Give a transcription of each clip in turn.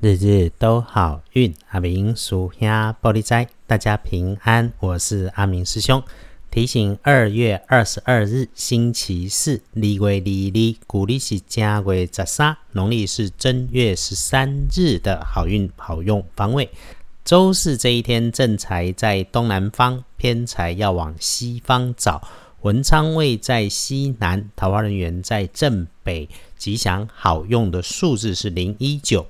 日日都好运，阿明属下玻璃斋，大家平安。我是阿明师兄，提醒二月二十二日星期四，立月立立，古历是正月十三，农历是正月十三日的好运好用方位。周四这一天，正财在东南方，偏财要往西方找。文昌位在西南，桃花人员在正北，吉祥好用的数字是零一九。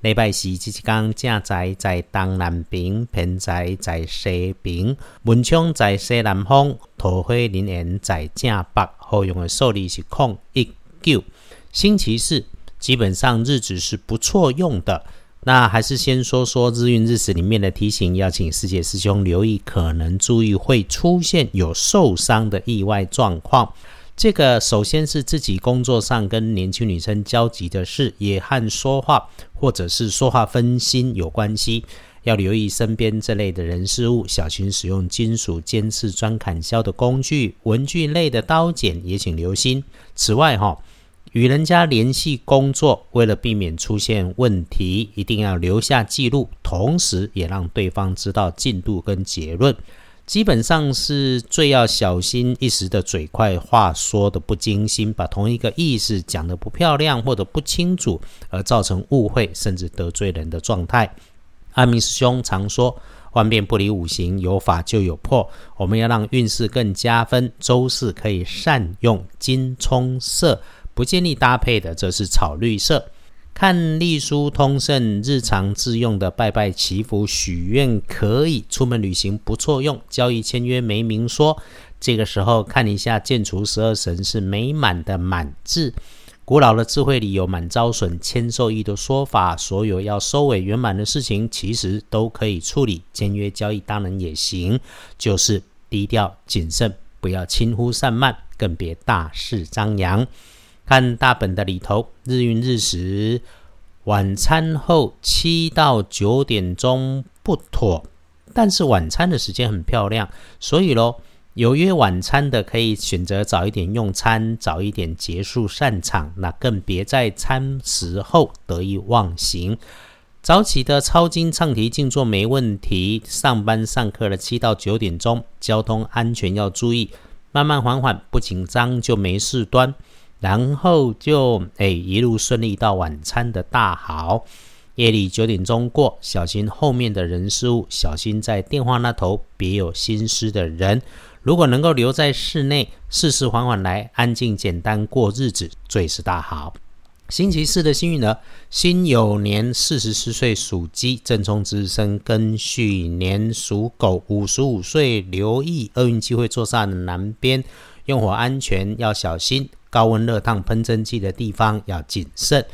礼拜四即是讲正在在东南边，偏在在西边，文昌在西南方，桃花林缘在正北，好用的数字是空一九。星期四基本上日子是不错用的。那还是先说说日运日时里面的提醒，要请师姐师兄留意，可能注意会出现有受伤的意外状况。这个首先是自己工作上跟年轻女生交集的事，也和说话或者是说话分心有关系，要留意身边这类的人事物，小心使用金属尖刺钻砍削的工具、文具类的刀剪，也请留心。此外，哈，与人家联系工作，为了避免出现问题，一定要留下记录，同时也让对方知道进度跟结论。基本上是最要小心一时的嘴快，话说的不精心，把同一个意思讲得不漂亮或者不清楚，而造成误会甚至得罪人的状态。阿明师兄常说：“万变不离五行，有法就有破。”我们要让运势更加分，周四可以善用金葱色，不建议搭配的则是草绿色。看隶书通胜，日常自用的拜拜祈福许愿可以，出门旅行不错用。交易签约没明说，这个时候看一下建除十二神是美满的满字。古老的智慧里有满招损，谦受益的说法。所有要收尾圆满的事情，其实都可以处理。签约交易当然也行，就是低调谨慎，不要轻忽散漫，更别大肆张扬。看大本的里头，日运日时，晚餐后七到九点钟不妥，但是晚餐的时间很漂亮，所以咯，有约晚餐的可以选择早一点用餐，早一点结束散场，那更别在餐时后得意忘形。早起的抄经唱题静坐没问题，上班上课的七到九点钟，交通安全要注意，慢慢缓缓，不紧张就没事端。然后就哎一路顺利到晚餐的大好，夜里九点钟过，小心后面的人事物，小心在电话那头别有心思的人。如果能够留在室内，事事缓缓来，安静简单过日子，最是大好。星期四的幸运呢，辛酉年四十四岁属鸡，正冲之生庚戌年属狗，五十五岁留意厄运机会坐上南边，用火安全要小心。高温热烫喷蒸剂的地方要谨慎。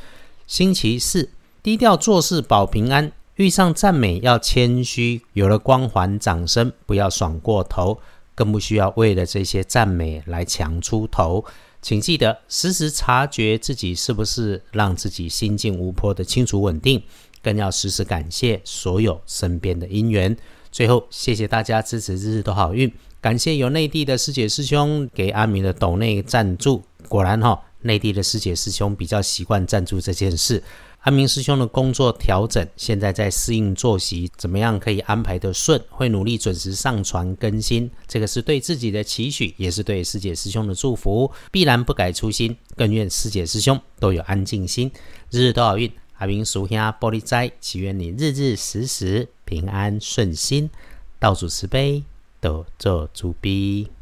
星期四，低调做事保平安。遇上赞美要谦虚，有了光环掌声不要爽过头，更不需要为了这些赞美来强出头。请记得时时察觉自己是不是让自己心境无波的清楚稳定，更要时时感谢所有身边的因缘。最后，谢谢大家支持，日日都好运。感谢有内地的师姐师兄给阿明的斗内赞助。果然哈，内地的师姐师兄比较习惯赞助这件事。阿明师兄的工作调整，现在在适应作息，怎么样可以安排的顺？会努力准时上传更新，这个是对自己的期许，也是对师姐师兄的祝福。必然不改初心，更愿师姐师兄都有安静心，日日都好运。阿明属下玻璃斋，祈愿你日日时时平安顺心，道主慈悲，得做主逼。